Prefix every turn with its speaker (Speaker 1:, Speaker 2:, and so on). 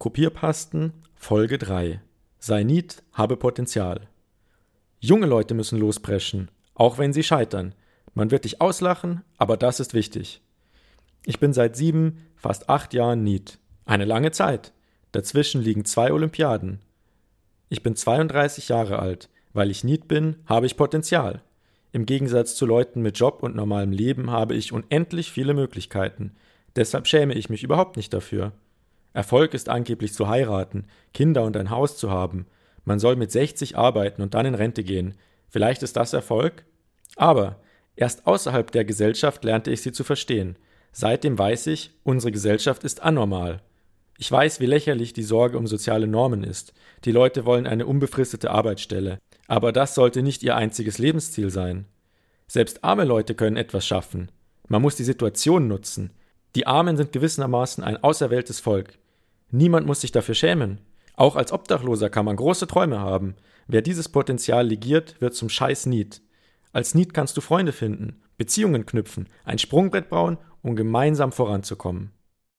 Speaker 1: Kopierpasten Folge 3 Sei Niet, habe Potenzial. Junge Leute müssen lospreschen, auch wenn sie scheitern. Man wird dich auslachen, aber das ist wichtig. Ich bin seit sieben, fast acht Jahren Niet. Eine lange Zeit. Dazwischen liegen zwei Olympiaden. Ich bin 32 Jahre alt. Weil ich Niet bin, habe ich Potenzial. Im Gegensatz zu Leuten mit Job und normalem Leben habe ich unendlich viele Möglichkeiten. Deshalb schäme ich mich überhaupt nicht dafür. Erfolg ist angeblich zu heiraten, Kinder und ein Haus zu haben. Man soll mit 60 arbeiten und dann in Rente gehen. Vielleicht ist das Erfolg? Aber erst außerhalb der Gesellschaft lernte ich sie zu verstehen. Seitdem weiß ich, unsere Gesellschaft ist anormal. Ich weiß, wie lächerlich die Sorge um soziale Normen ist. Die Leute wollen eine unbefristete Arbeitsstelle. Aber das sollte nicht ihr einziges Lebensziel sein. Selbst arme Leute können etwas schaffen. Man muss die Situation nutzen. Die Armen sind gewissermaßen ein auserwähltes Volk. Niemand muss sich dafür schämen. Auch als Obdachloser kann man große Träume haben. Wer dieses Potenzial ligiert, wird zum Scheiß Niet. Als Niet kannst du Freunde finden, Beziehungen knüpfen, ein Sprungbrett bauen, um gemeinsam voranzukommen.